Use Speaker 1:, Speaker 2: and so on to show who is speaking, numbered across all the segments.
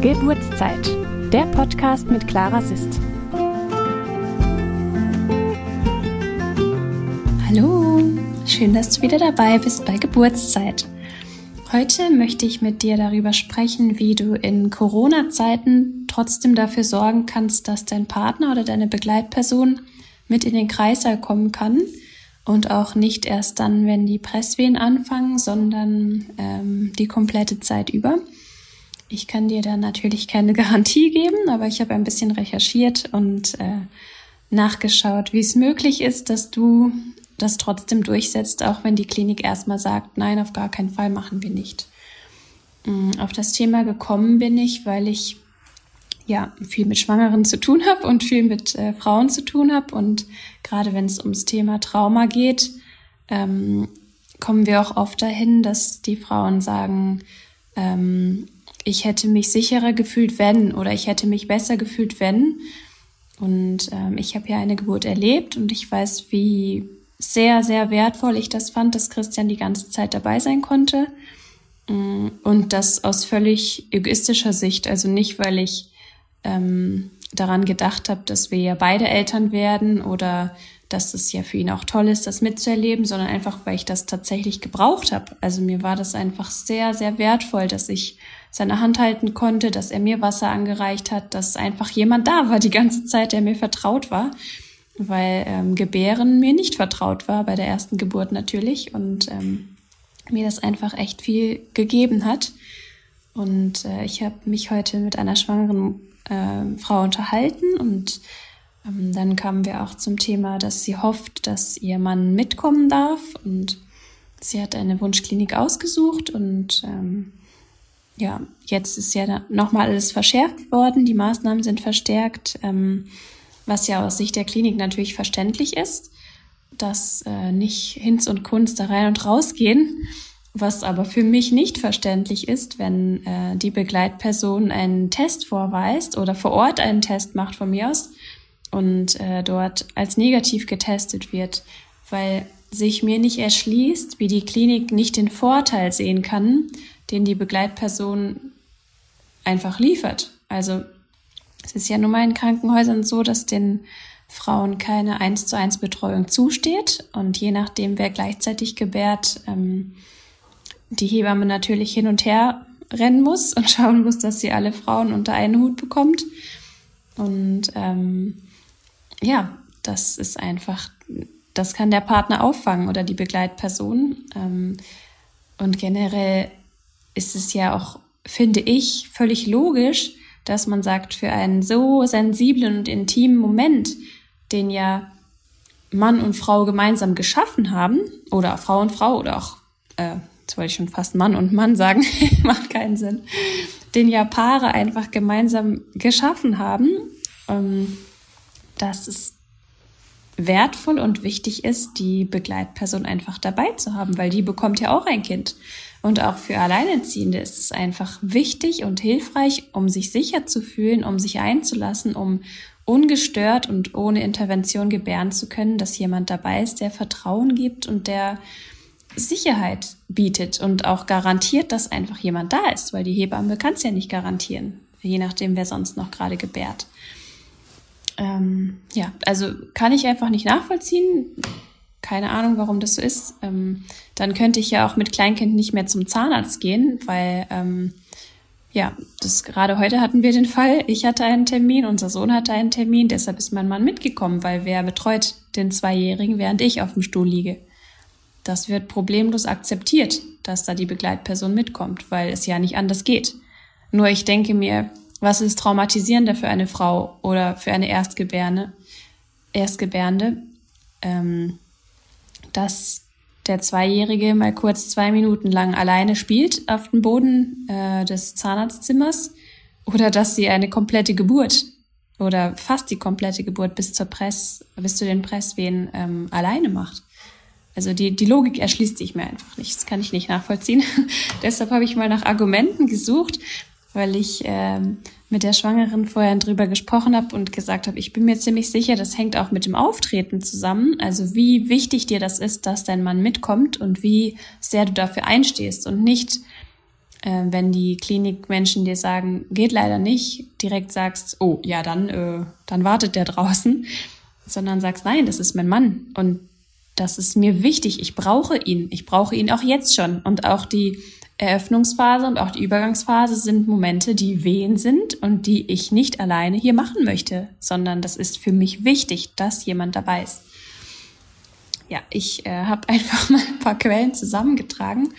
Speaker 1: Geburtszeit, der Podcast mit Clara Sist.
Speaker 2: Hallo, schön, dass du wieder dabei bist bei Geburtszeit. Heute möchte ich mit dir darüber sprechen, wie du in Corona-Zeiten trotzdem dafür sorgen kannst, dass dein Partner oder deine Begleitperson mit in den Kreißsaal kommen kann und auch nicht erst dann, wenn die Presswehen anfangen, sondern ähm, die komplette Zeit über. Ich kann dir da natürlich keine Garantie geben, aber ich habe ein bisschen recherchiert und äh, nachgeschaut, wie es möglich ist, dass du das trotzdem durchsetzt, auch wenn die Klinik erstmal sagt, nein, auf gar keinen Fall machen wir nicht. Mm, auf das Thema gekommen bin ich, weil ich ja viel mit Schwangeren zu tun habe und viel mit äh, Frauen zu tun habe und gerade wenn es ums Thema Trauma geht, ähm, kommen wir auch oft dahin, dass die Frauen sagen, ähm, ich hätte mich sicherer gefühlt, wenn, oder ich hätte mich besser gefühlt, wenn. Und ähm, ich habe ja eine Geburt erlebt und ich weiß, wie sehr, sehr wertvoll ich das fand, dass Christian die ganze Zeit dabei sein konnte. Mm, und das aus völlig egoistischer Sicht. Also nicht, weil ich ähm, daran gedacht habe, dass wir ja beide Eltern werden oder dass es ja für ihn auch toll ist, das mitzuerleben, sondern einfach, weil ich das tatsächlich gebraucht habe. Also mir war das einfach sehr, sehr wertvoll, dass ich seine Hand halten konnte, dass er mir Wasser angereicht hat, dass einfach jemand da war die ganze Zeit, der mir vertraut war, weil ähm, Gebären mir nicht vertraut war bei der ersten Geburt natürlich und ähm, mir das einfach echt viel gegeben hat. Und äh, ich habe mich heute mit einer schwangeren äh, Frau unterhalten und ähm, dann kamen wir auch zum Thema, dass sie hofft, dass ihr Mann mitkommen darf und sie hat eine Wunschklinik ausgesucht und ähm, ja, jetzt ist ja nochmal alles verschärft worden, die Maßnahmen sind verstärkt, ähm, was ja aus Sicht der Klinik natürlich verständlich ist, dass äh, nicht Hinz und Kunz da rein und raus gehen. Was aber für mich nicht verständlich ist, wenn äh, die Begleitperson einen Test vorweist oder vor Ort einen Test macht von mir aus und äh, dort als negativ getestet wird, weil sich mir nicht erschließt, wie die Klinik nicht den Vorteil sehen kann, den die Begleitperson einfach liefert. Also es ist ja nun mal in Krankenhäusern so, dass den Frauen keine eins zu eins Betreuung zusteht und je nachdem, wer gleichzeitig gebärt, ähm, die Hebamme natürlich hin und her rennen muss und schauen muss, dass sie alle Frauen unter einen Hut bekommt. Und ähm, ja, das ist einfach, das kann der Partner auffangen oder die Begleitperson. Ähm, und generell ist es ja auch, finde ich, völlig logisch, dass man sagt, für einen so sensiblen und intimen Moment, den ja Mann und Frau gemeinsam geschaffen haben, oder Frau und Frau, oder auch, äh, jetzt wollte ich schon fast Mann und Mann sagen, macht keinen Sinn, den ja Paare einfach gemeinsam geschaffen haben, ähm, dass es wertvoll und wichtig ist, die Begleitperson einfach dabei zu haben, weil die bekommt ja auch ein Kind. Und auch für Alleinerziehende ist es einfach wichtig und hilfreich, um sich sicher zu fühlen, um sich einzulassen, um ungestört und ohne Intervention gebären zu können, dass jemand dabei ist, der Vertrauen gibt und der Sicherheit bietet und auch garantiert, dass einfach jemand da ist, weil die Hebamme kann es ja nicht garantieren, je nachdem, wer sonst noch gerade gebärt. Ähm, ja, also kann ich einfach nicht nachvollziehen keine Ahnung, warum das so ist, ähm, dann könnte ich ja auch mit Kleinkind nicht mehr zum Zahnarzt gehen, weil ähm, ja, das gerade heute hatten wir den Fall, ich hatte einen Termin, unser Sohn hatte einen Termin, deshalb ist mein Mann mitgekommen, weil wer betreut den Zweijährigen, während ich auf dem Stuhl liege. Das wird problemlos akzeptiert, dass da die Begleitperson mitkommt, weil es ja nicht anders geht. Nur ich denke mir, was ist traumatisierender für eine Frau oder für eine Erstgebärende, Erstgebärende, ähm, dass der Zweijährige mal kurz zwei Minuten lang alleine spielt auf dem Boden äh, des Zahnarztzimmers oder dass sie eine komplette Geburt oder fast die komplette Geburt bis zur Press, bis zu den Presswehen ähm, alleine macht. Also die, die Logik erschließt sich mir einfach nicht. Das kann ich nicht nachvollziehen. Deshalb habe ich mal nach Argumenten gesucht, weil ich ähm, mit der Schwangeren vorher drüber gesprochen habe und gesagt habe, ich bin mir ziemlich sicher, das hängt auch mit dem Auftreten zusammen. Also wie wichtig dir das ist, dass dein Mann mitkommt und wie sehr du dafür einstehst und nicht äh, wenn die Klinikmenschen dir sagen, geht leider nicht, direkt sagst, oh ja, dann, äh, dann wartet der draußen, sondern sagst, nein, das ist mein Mann und das ist mir wichtig, ich brauche ihn, ich brauche ihn auch jetzt schon. Und auch die Eröffnungsphase und auch die Übergangsphase sind Momente, die wehen sind und die ich nicht alleine hier machen möchte, sondern das ist für mich wichtig, dass jemand dabei ist. Ja, ich äh, habe einfach mal ein paar Quellen zusammengetragen.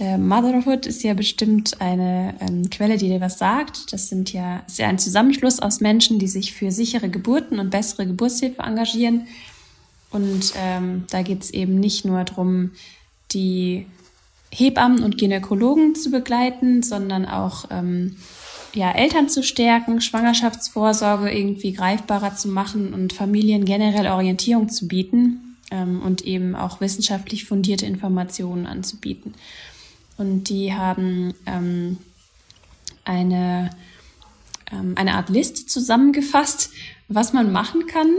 Speaker 2: Äh, Motherhood ist ja bestimmt eine ähm, Quelle, die dir was sagt. Das sind ja, ist ja ein Zusammenschluss aus Menschen, die sich für sichere Geburten und bessere Geburtshilfe engagieren. Und ähm, da geht es eben nicht nur darum, die Hebammen und Gynäkologen zu begleiten, sondern auch ähm, ja, Eltern zu stärken, Schwangerschaftsvorsorge irgendwie greifbarer zu machen und Familien generell Orientierung zu bieten ähm, und eben auch wissenschaftlich fundierte Informationen anzubieten. Und die haben ähm, eine, ähm, eine Art Liste zusammengefasst, was man machen kann,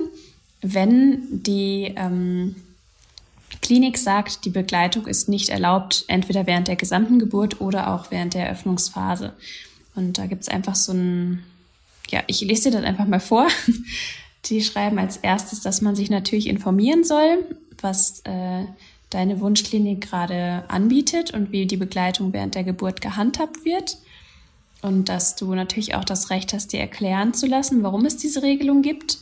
Speaker 2: wenn die ähm, Klinik sagt, die Begleitung ist nicht erlaubt, entweder während der gesamten Geburt oder auch während der Eröffnungsphase. Und da gibt's einfach so ein, ja, ich lese dir das einfach mal vor. Die schreiben als erstes, dass man sich natürlich informieren soll, was äh, deine Wunschklinik gerade anbietet und wie die Begleitung während der Geburt gehandhabt wird. Und dass du natürlich auch das Recht hast, dir erklären zu lassen, warum es diese Regelung gibt.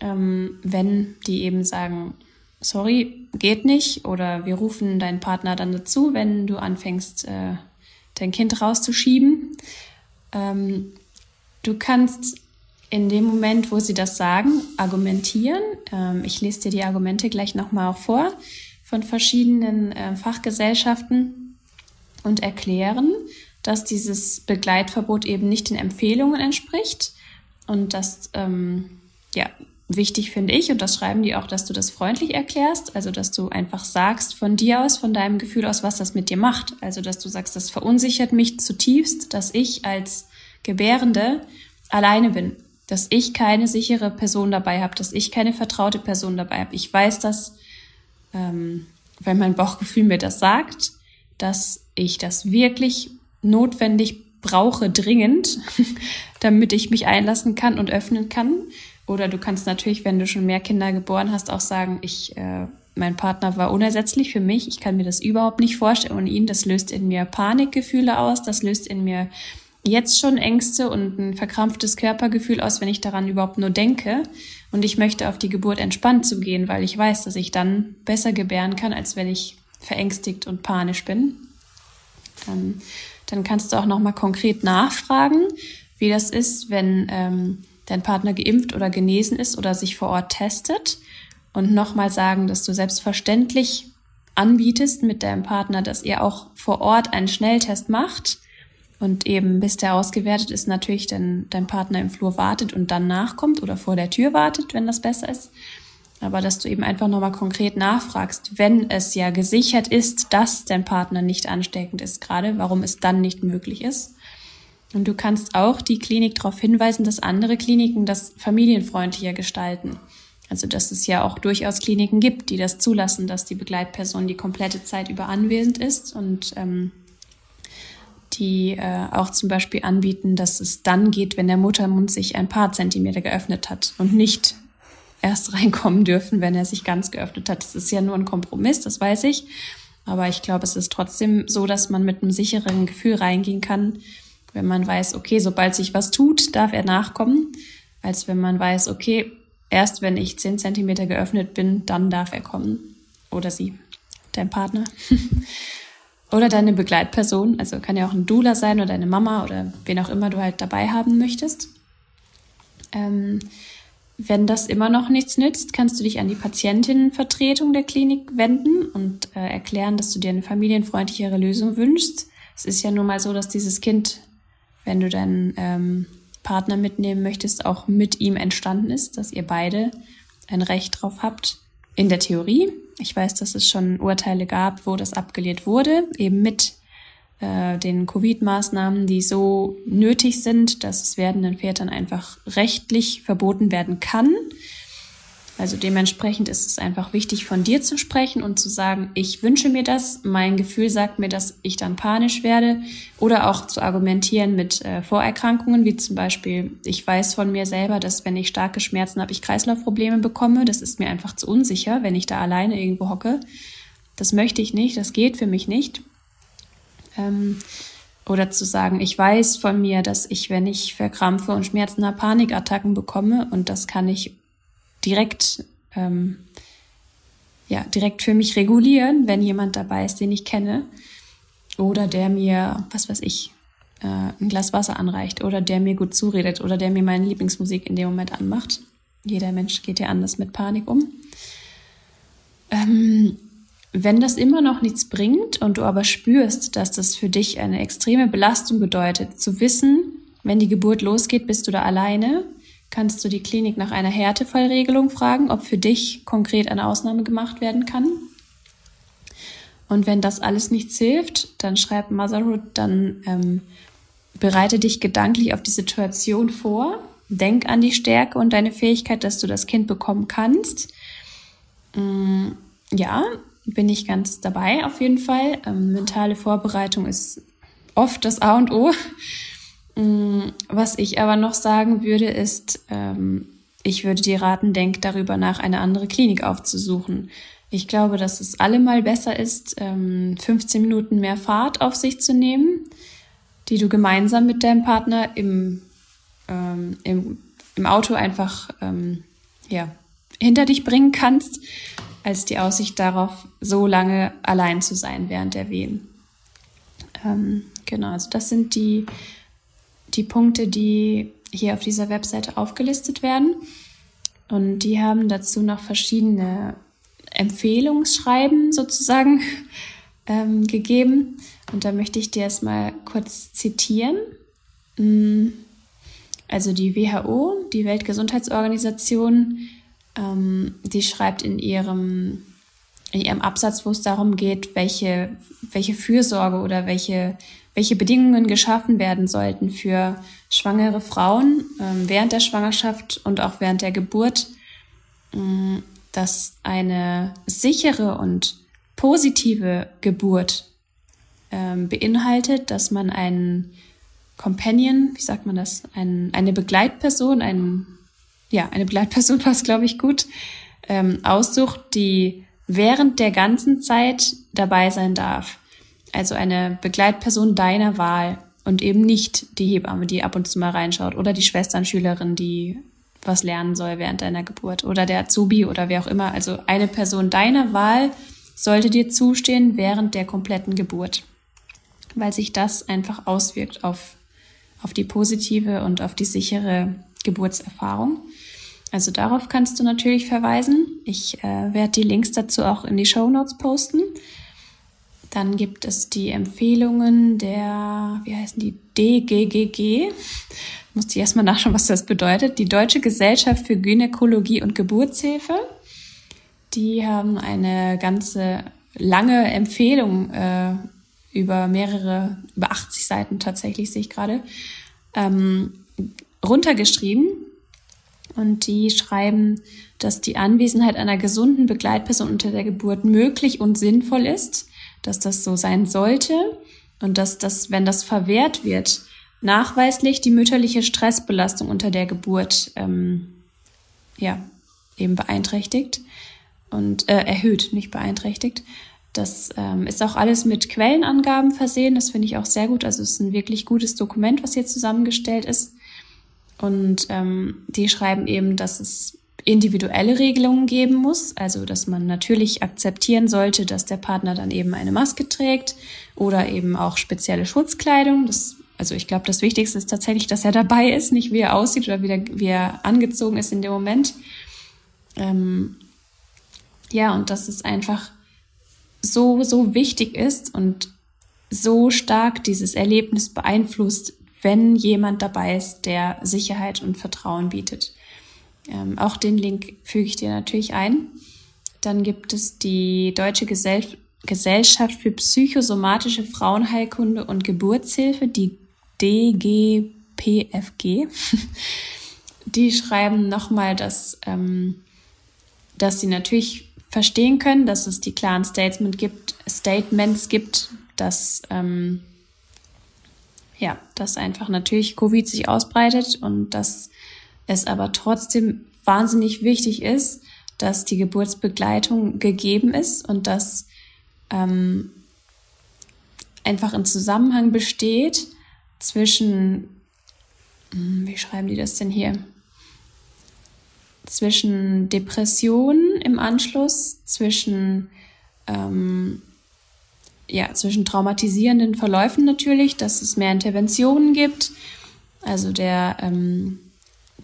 Speaker 2: Ähm, wenn die eben sagen, sorry, geht nicht oder wir rufen deinen Partner dann dazu, wenn du anfängst, äh, dein Kind rauszuschieben. Ähm, du kannst in dem Moment, wo sie das sagen, argumentieren. Ähm, ich lese dir die Argumente gleich nochmal auch vor von verschiedenen äh, Fachgesellschaften und erklären, dass dieses Begleitverbot eben nicht den Empfehlungen entspricht und dass ähm, ja, wichtig finde ich, und das schreiben die auch, dass du das freundlich erklärst, also dass du einfach sagst von dir aus, von deinem Gefühl aus, was das mit dir macht. Also dass du sagst, das verunsichert mich zutiefst, dass ich als Gebärende alleine bin, dass ich keine sichere Person dabei habe, dass ich keine vertraute Person dabei habe. Ich weiß das, ähm, weil mein Bauchgefühl mir das sagt, dass ich das wirklich notwendig brauche, dringend, damit ich mich einlassen kann und öffnen kann oder du kannst natürlich, wenn du schon mehr Kinder geboren hast, auch sagen, ich, äh, mein Partner war unersetzlich für mich. Ich kann mir das überhaupt nicht vorstellen ohne ihn. Das löst in mir Panikgefühle aus. Das löst in mir jetzt schon Ängste und ein verkrampftes Körpergefühl aus, wenn ich daran überhaupt nur denke. Und ich möchte auf die Geburt entspannt zugehen, weil ich weiß, dass ich dann besser gebären kann, als wenn ich verängstigt und panisch bin. Ähm, dann kannst du auch nochmal konkret nachfragen, wie das ist, wenn ähm, dein Partner geimpft oder genesen ist oder sich vor Ort testet und nochmal sagen, dass du selbstverständlich anbietest mit deinem Partner, dass ihr auch vor Ort einen Schnelltest macht und eben bis der ausgewertet ist, natürlich dann dein Partner im Flur wartet und dann nachkommt oder vor der Tür wartet, wenn das besser ist. Aber dass du eben einfach nochmal konkret nachfragst, wenn es ja gesichert ist, dass dein Partner nicht ansteckend ist, gerade warum es dann nicht möglich ist. Und du kannst auch die Klinik darauf hinweisen, dass andere Kliniken das familienfreundlicher gestalten. Also dass es ja auch durchaus Kliniken gibt, die das zulassen, dass die Begleitperson die komplette Zeit über anwesend ist und ähm, die äh, auch zum Beispiel anbieten, dass es dann geht, wenn der Muttermund sich ein paar Zentimeter geöffnet hat und nicht erst reinkommen dürfen, wenn er sich ganz geöffnet hat. Das ist ja nur ein Kompromiss, das weiß ich. Aber ich glaube, es ist trotzdem so, dass man mit einem sicheren Gefühl reingehen kann, wenn man weiß, okay, sobald sich was tut, darf er nachkommen, als wenn man weiß, okay, erst wenn ich zehn Zentimeter geöffnet bin, dann darf er kommen. Oder sie, dein Partner. oder deine Begleitperson, also kann ja auch ein Doula sein oder deine Mama oder wen auch immer du halt dabei haben möchtest. Ähm, wenn das immer noch nichts nützt, kannst du dich an die Patientinnenvertretung der Klinik wenden und äh, erklären, dass du dir eine familienfreundlichere Lösung wünschst. Es ist ja nun mal so, dass dieses Kind wenn du deinen ähm, Partner mitnehmen möchtest, auch mit ihm entstanden ist, dass ihr beide ein Recht drauf habt. In der Theorie. Ich weiß, dass es schon Urteile gab, wo das abgelehnt wurde, eben mit äh, den Covid-Maßnahmen, die so nötig sind, dass es werdenden Vätern einfach rechtlich verboten werden kann. Also dementsprechend ist es einfach wichtig, von dir zu sprechen und zu sagen, ich wünsche mir das, mein Gefühl sagt mir, dass ich dann panisch werde oder auch zu argumentieren mit äh, Vorerkrankungen, wie zum Beispiel, ich weiß von mir selber, dass wenn ich starke Schmerzen habe, ich Kreislaufprobleme bekomme. Das ist mir einfach zu unsicher, wenn ich da alleine irgendwo hocke. Das möchte ich nicht, das geht für mich nicht. Ähm, oder zu sagen, ich weiß von mir, dass ich, wenn ich verkrampfe und Schmerzen habe, Panikattacken bekomme und das kann ich direkt, ähm, ja, direkt für mich regulieren, wenn jemand dabei ist, den ich kenne. Oder der mir, was weiß ich, äh, ein Glas Wasser anreicht. Oder der mir gut zuredet. Oder der mir meine Lieblingsmusik in dem Moment anmacht. Jeder Mensch geht ja anders mit Panik um. Ähm, wenn das immer noch nichts bringt und du aber spürst, dass das für dich eine extreme Belastung bedeutet, zu wissen, wenn die Geburt losgeht, bist du da alleine, kannst du die Klinik nach einer Härtefallregelung fragen, ob für dich konkret eine Ausnahme gemacht werden kann. Und wenn das alles nichts hilft, dann schreib Motherhood, dann ähm, bereite dich gedanklich auf die Situation vor. Denk an die Stärke und deine Fähigkeit, dass du das Kind bekommen kannst. Ähm, ja, bin ich ganz dabei auf jeden Fall. Ähm, mentale Vorbereitung ist oft das A und O. Mm, was ich aber noch sagen würde, ist, ähm, ich würde dir raten, denk darüber nach, eine andere Klinik aufzusuchen. Ich glaube, dass es allemal besser ist, 15 ähm, Minuten mehr Fahrt auf sich zu nehmen, die du gemeinsam mit deinem Partner im, ähm, im, im Auto einfach ja, hinter dich bringen kannst, als die Aussicht darauf, so lange allein zu sein während der Wehen. genau, also das sind die die Punkte, die hier auf dieser Webseite aufgelistet werden. Und die haben dazu noch verschiedene Empfehlungsschreiben sozusagen ähm, gegeben. Und da möchte ich dir erstmal kurz zitieren. Mm, also die WHO, die Weltgesundheitsorganisation, ähm, die schreibt in ihrem, in ihrem Absatz, wo es darum geht, welche, welche Fürsorge oder welche welche Bedingungen geschaffen werden sollten für schwangere Frauen äh, während der Schwangerschaft und auch während der Geburt, äh, dass eine sichere und positive Geburt äh, beinhaltet, dass man einen Companion, wie sagt man das, ein, eine Begleitperson, ein, ja, eine Begleitperson passt, glaube ich, gut, ähm, aussucht, die während der ganzen Zeit dabei sein darf also eine Begleitperson deiner Wahl und eben nicht die Hebamme, die ab und zu mal reinschaut oder die Schwesternschülerin, die was lernen soll während deiner Geburt oder der Azubi oder wer auch immer. Also eine Person deiner Wahl sollte dir zustehen während der kompletten Geburt, weil sich das einfach auswirkt auf, auf die positive und auf die sichere Geburtserfahrung. Also darauf kannst du natürlich verweisen. Ich äh, werde die Links dazu auch in die Show Notes posten. Dann gibt es die Empfehlungen der, wie heißen die, DGGG. Musste ich erstmal nachschauen, was das bedeutet. Die Deutsche Gesellschaft für Gynäkologie und Geburtshilfe. Die haben eine ganze lange Empfehlung äh, über mehrere, über 80 Seiten tatsächlich, sehe ich gerade, ähm, runtergeschrieben. Und die schreiben, dass die Anwesenheit einer gesunden Begleitperson unter der Geburt möglich und sinnvoll ist dass das so sein sollte und dass das, wenn das verwehrt wird, nachweislich die mütterliche Stressbelastung unter der Geburt ähm, ja eben beeinträchtigt und äh, erhöht, nicht beeinträchtigt. Das ähm, ist auch alles mit Quellenangaben versehen. Das finde ich auch sehr gut. Also es ist ein wirklich gutes Dokument, was hier zusammengestellt ist. Und ähm, die schreiben eben, dass es individuelle Regelungen geben muss, also dass man natürlich akzeptieren sollte, dass der Partner dann eben eine Maske trägt oder eben auch spezielle Schutzkleidung. Das, also ich glaube, das Wichtigste ist tatsächlich, dass er dabei ist, nicht wie er aussieht oder wie, der, wie er angezogen ist in dem Moment. Ähm, ja, und dass es einfach so, so wichtig ist und so stark dieses Erlebnis beeinflusst, wenn jemand dabei ist, der Sicherheit und Vertrauen bietet. Ähm, auch den Link füge ich dir natürlich ein. Dann gibt es die Deutsche Gesell Gesellschaft für psychosomatische Frauenheilkunde und Geburtshilfe, die DGPFG. die schreiben nochmal, dass ähm, dass sie natürlich verstehen können, dass es die klaren Statements gibt, Statements gibt, dass ähm, ja, dass einfach natürlich Covid sich ausbreitet und dass es aber trotzdem wahnsinnig wichtig ist, dass die Geburtsbegleitung gegeben ist und dass ähm, einfach ein Zusammenhang besteht zwischen, hm, wie schreiben die das denn hier? Zwischen Depressionen im Anschluss, zwischen ähm, ja, zwischen traumatisierenden Verläufen natürlich, dass es mehr Interventionen gibt. Also der, ähm,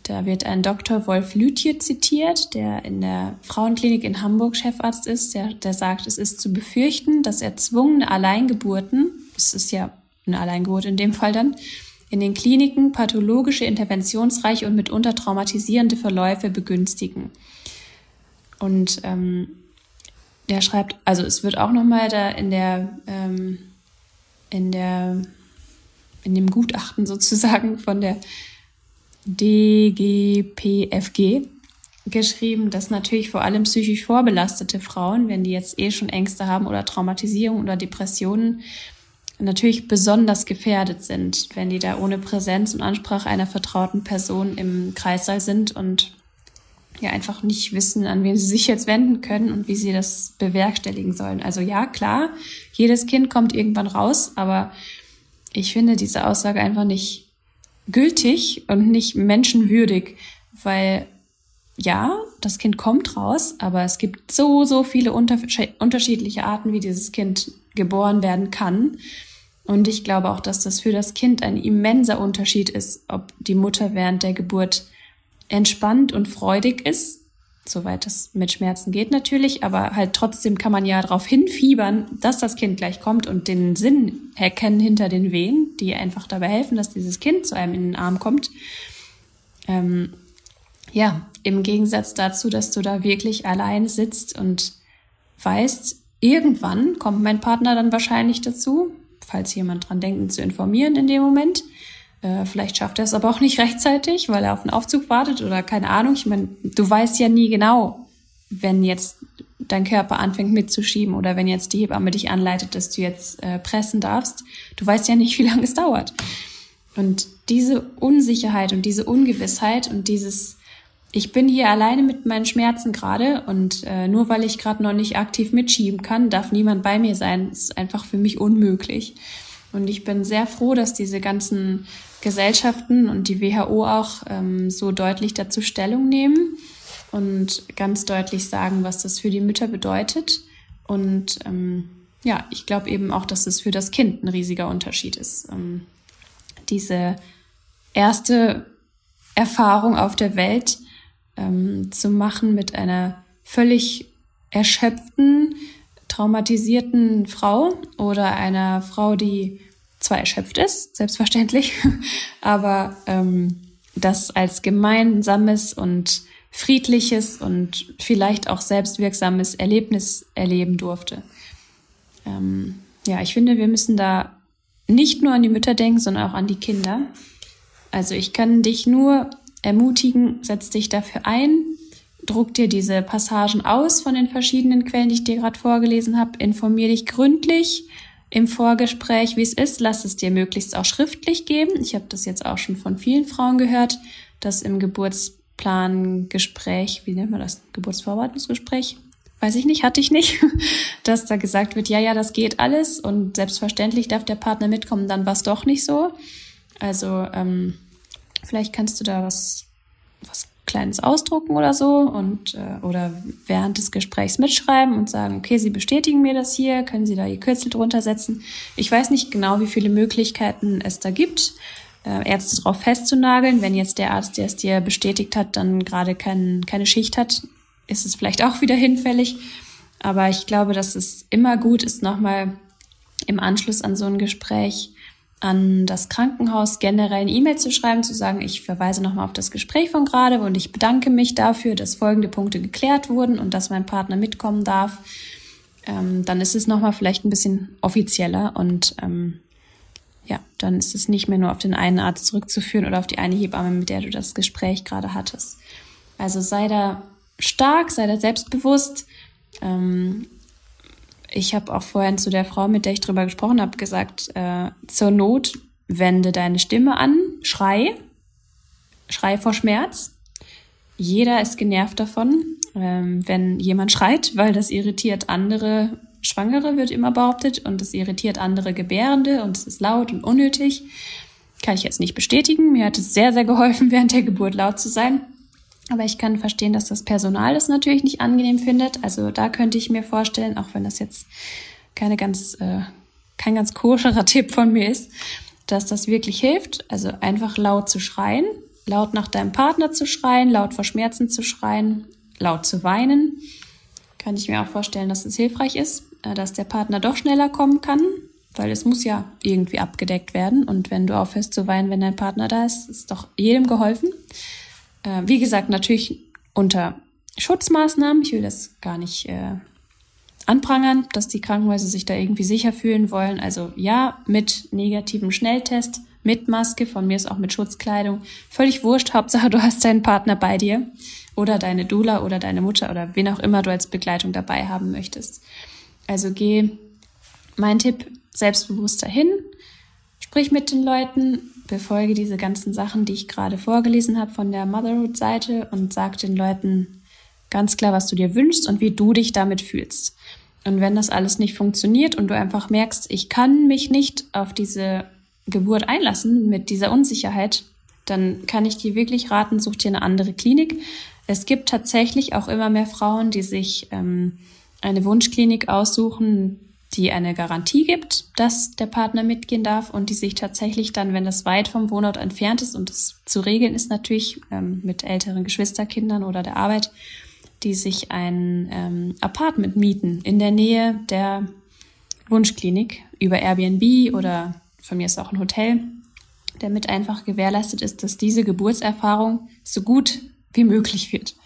Speaker 2: da wird ein Dr. Wolf Lütje zitiert, der in der Frauenklinik in Hamburg Chefarzt ist, der, der sagt, es ist zu befürchten, dass erzwungene Alleingeburten, das ist ja eine Alleingeburt in dem Fall dann, in den Kliniken pathologische, interventionsreiche und mitunter traumatisierende Verläufe begünstigen. Und ähm, der schreibt, also es wird auch nochmal da in der, ähm, in der, in dem Gutachten sozusagen von der DGPFG geschrieben, dass natürlich vor allem psychisch vorbelastete Frauen, wenn die jetzt eh schon Ängste haben oder Traumatisierung oder Depressionen, natürlich besonders gefährdet sind, wenn die da ohne Präsenz und Ansprache einer vertrauten Person im Kreissaal sind und ja einfach nicht wissen, an wen sie sich jetzt wenden können und wie sie das bewerkstelligen sollen. Also ja, klar, jedes Kind kommt irgendwann raus, aber ich finde diese Aussage einfach nicht gültig und nicht menschenwürdig, weil ja, das Kind kommt raus, aber es gibt so, so viele unterschiedliche Arten, wie dieses Kind geboren werden kann. Und ich glaube auch, dass das für das Kind ein immenser Unterschied ist, ob die Mutter während der Geburt entspannt und freudig ist, soweit es mit Schmerzen geht natürlich, aber halt trotzdem kann man ja darauf hinfiebern, dass das Kind gleich kommt und den Sinn erkennen hinter den Wehen, die einfach dabei helfen, dass dieses Kind zu einem in den Arm kommt. Ähm, ja, im Gegensatz dazu, dass du da wirklich allein sitzt und weißt, irgendwann kommt mein Partner dann wahrscheinlich dazu, falls jemand dran denkt, zu informieren in dem Moment. Äh, vielleicht schafft er es aber auch nicht rechtzeitig, weil er auf den Aufzug wartet oder keine Ahnung. Ich meine, du weißt ja nie genau, wenn jetzt dein Körper anfängt mitzuschieben oder wenn jetzt die Hebamme dich anleitet, dass du jetzt äh, pressen darfst. Du weißt ja nicht, wie lange es dauert. Und diese Unsicherheit und diese Ungewissheit und dieses, ich bin hier alleine mit meinen Schmerzen gerade und äh, nur weil ich gerade noch nicht aktiv mitschieben kann, darf niemand bei mir sein, ist einfach für mich unmöglich. Und ich bin sehr froh, dass diese ganzen Gesellschaften und die WHO auch ähm, so deutlich dazu Stellung nehmen und ganz deutlich sagen, was das für die Mütter bedeutet. Und ähm, ja, ich glaube eben auch, dass es für das Kind ein riesiger Unterschied ist. Ähm, diese erste Erfahrung auf der Welt ähm, zu machen mit einer völlig erschöpften, traumatisierten Frau oder einer Frau, die zwar erschöpft ist, selbstverständlich, aber ähm, das als gemeinsames und friedliches und vielleicht auch selbstwirksames Erlebnis erleben durfte. Ähm, ja, ich finde, wir müssen da nicht nur an die Mütter denken, sondern auch an die Kinder. Also ich kann dich nur ermutigen, setz dich dafür ein, druck dir diese Passagen aus von den verschiedenen Quellen, die ich dir gerade vorgelesen habe, informier dich gründlich im Vorgespräch, wie es ist, lass es dir möglichst auch schriftlich geben. Ich habe das jetzt auch schon von vielen Frauen gehört, dass im Geburtsplangespräch, wie nennt man das, Geburtsvorbereitungsgespräch, weiß ich nicht, hatte ich nicht, dass da gesagt wird, ja, ja, das geht alles und selbstverständlich darf der Partner mitkommen, dann war es doch nicht so. Also ähm, vielleicht kannst du da was, was Kleines ausdrucken oder so und äh, oder während des Gesprächs mitschreiben und sagen, okay, Sie bestätigen mir das hier, können Sie da Ihr Kürzel drunter setzen. Ich weiß nicht genau, wie viele Möglichkeiten es da gibt, äh, Ärzte drauf festzunageln. Wenn jetzt der Arzt, der es dir bestätigt hat, dann gerade kein, keine Schicht hat, ist es vielleicht auch wieder hinfällig. Aber ich glaube, dass es immer gut ist, nochmal im Anschluss an so ein Gespräch an das Krankenhaus generell eine E-Mail zu schreiben, zu sagen, ich verweise nochmal auf das Gespräch von gerade und ich bedanke mich dafür, dass folgende Punkte geklärt wurden und dass mein Partner mitkommen darf. Ähm, dann ist es nochmal vielleicht ein bisschen offizieller und ähm, ja, dann ist es nicht mehr nur auf den einen Arzt zurückzuführen oder auf die eine Hebamme, mit der du das Gespräch gerade hattest. Also sei da stark, sei da selbstbewusst. Ähm, ich habe auch vorhin zu der Frau, mit der ich drüber gesprochen habe, gesagt, äh, zur Not wende deine Stimme an, schrei, schrei vor Schmerz. Jeder ist genervt davon, ähm, wenn jemand schreit, weil das irritiert andere Schwangere, wird immer behauptet, und es irritiert andere Gebärende und es ist laut und unnötig. Kann ich jetzt nicht bestätigen. Mir hat es sehr, sehr geholfen, während der Geburt laut zu sein. Aber ich kann verstehen, dass das Personal das natürlich nicht angenehm findet. Also da könnte ich mir vorstellen, auch wenn das jetzt keine ganz, äh, kein ganz koscherer Tipp von mir ist, dass das wirklich hilft. Also einfach laut zu schreien, laut nach deinem Partner zu schreien, laut vor Schmerzen zu schreien, laut zu weinen. Kann ich mir auch vorstellen, dass es hilfreich ist, äh, dass der Partner doch schneller kommen kann, weil es muss ja irgendwie abgedeckt werden. Und wenn du aufhörst zu weinen, wenn dein Partner da ist, ist doch jedem geholfen. Äh, wie gesagt, natürlich unter Schutzmaßnahmen. Ich will das gar nicht äh, anprangern, dass die Krankenhäuser sich da irgendwie sicher fühlen wollen. Also ja, mit negativem Schnelltest, mit Maske, von mir ist auch mit Schutzkleidung. Völlig wurscht, Hauptsache du hast deinen Partner bei dir oder deine Dula oder deine Mutter oder wen auch immer du als Begleitung dabei haben möchtest. Also geh, mein Tipp, selbstbewusst dahin, sprich mit den Leuten, befolge diese ganzen Sachen, die ich gerade vorgelesen habe von der Motherhood-Seite und sag den Leuten ganz klar, was du dir wünschst und wie du dich damit fühlst. Und wenn das alles nicht funktioniert und du einfach merkst, ich kann mich nicht auf diese Geburt einlassen mit dieser Unsicherheit, dann kann ich dir wirklich raten, such dir eine andere Klinik. Es gibt tatsächlich auch immer mehr Frauen, die sich ähm, eine Wunschklinik aussuchen, die eine Garantie gibt, dass der Partner mitgehen darf und die sich tatsächlich dann, wenn das weit vom Wohnort entfernt ist und das zu regeln ist natürlich ähm, mit älteren Geschwisterkindern oder der Arbeit, die sich ein ähm, Apartment mieten in der Nähe der Wunschklinik über Airbnb oder von mir ist auch ein Hotel, damit einfach gewährleistet ist, dass diese Geburtserfahrung so gut wie möglich wird.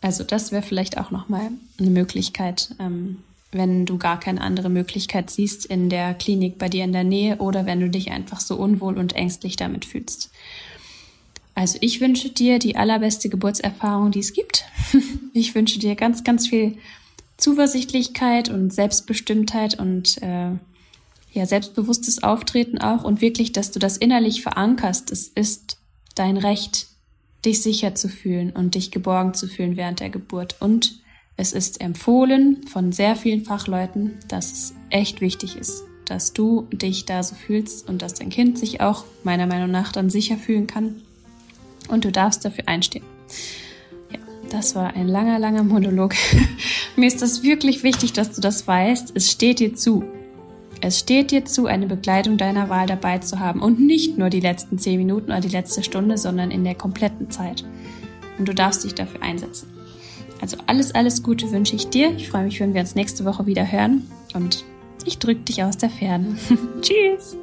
Speaker 2: Also das wäre vielleicht auch nochmal eine Möglichkeit, ähm, wenn du gar keine andere Möglichkeit siehst in der Klinik bei dir in der Nähe oder wenn du dich einfach so unwohl und ängstlich damit fühlst. Also ich wünsche dir die allerbeste Geburtserfahrung, die es gibt. Ich wünsche dir ganz, ganz viel Zuversichtlichkeit und Selbstbestimmtheit und äh, ja, selbstbewusstes Auftreten auch und wirklich, dass du das innerlich verankerst. Es ist dein Recht, dich sicher zu fühlen und dich geborgen zu fühlen während der Geburt. Und es ist empfohlen von sehr vielen Fachleuten, dass es echt wichtig ist, dass du dich da so fühlst und dass dein Kind sich auch meiner Meinung nach dann sicher fühlen kann. Und du darfst dafür einstehen. Ja, das war ein langer, langer Monolog. Mir ist das wirklich wichtig, dass du das weißt. Es steht dir zu. Es steht dir zu, eine Begleitung deiner Wahl dabei zu haben und nicht nur die letzten zehn Minuten oder die letzte Stunde, sondern in der kompletten Zeit. Und du darfst dich dafür einsetzen. Also alles, alles Gute wünsche ich dir. Ich freue mich, wenn wir uns nächste Woche wieder hören und ich drücke dich aus der Ferne. Tschüss!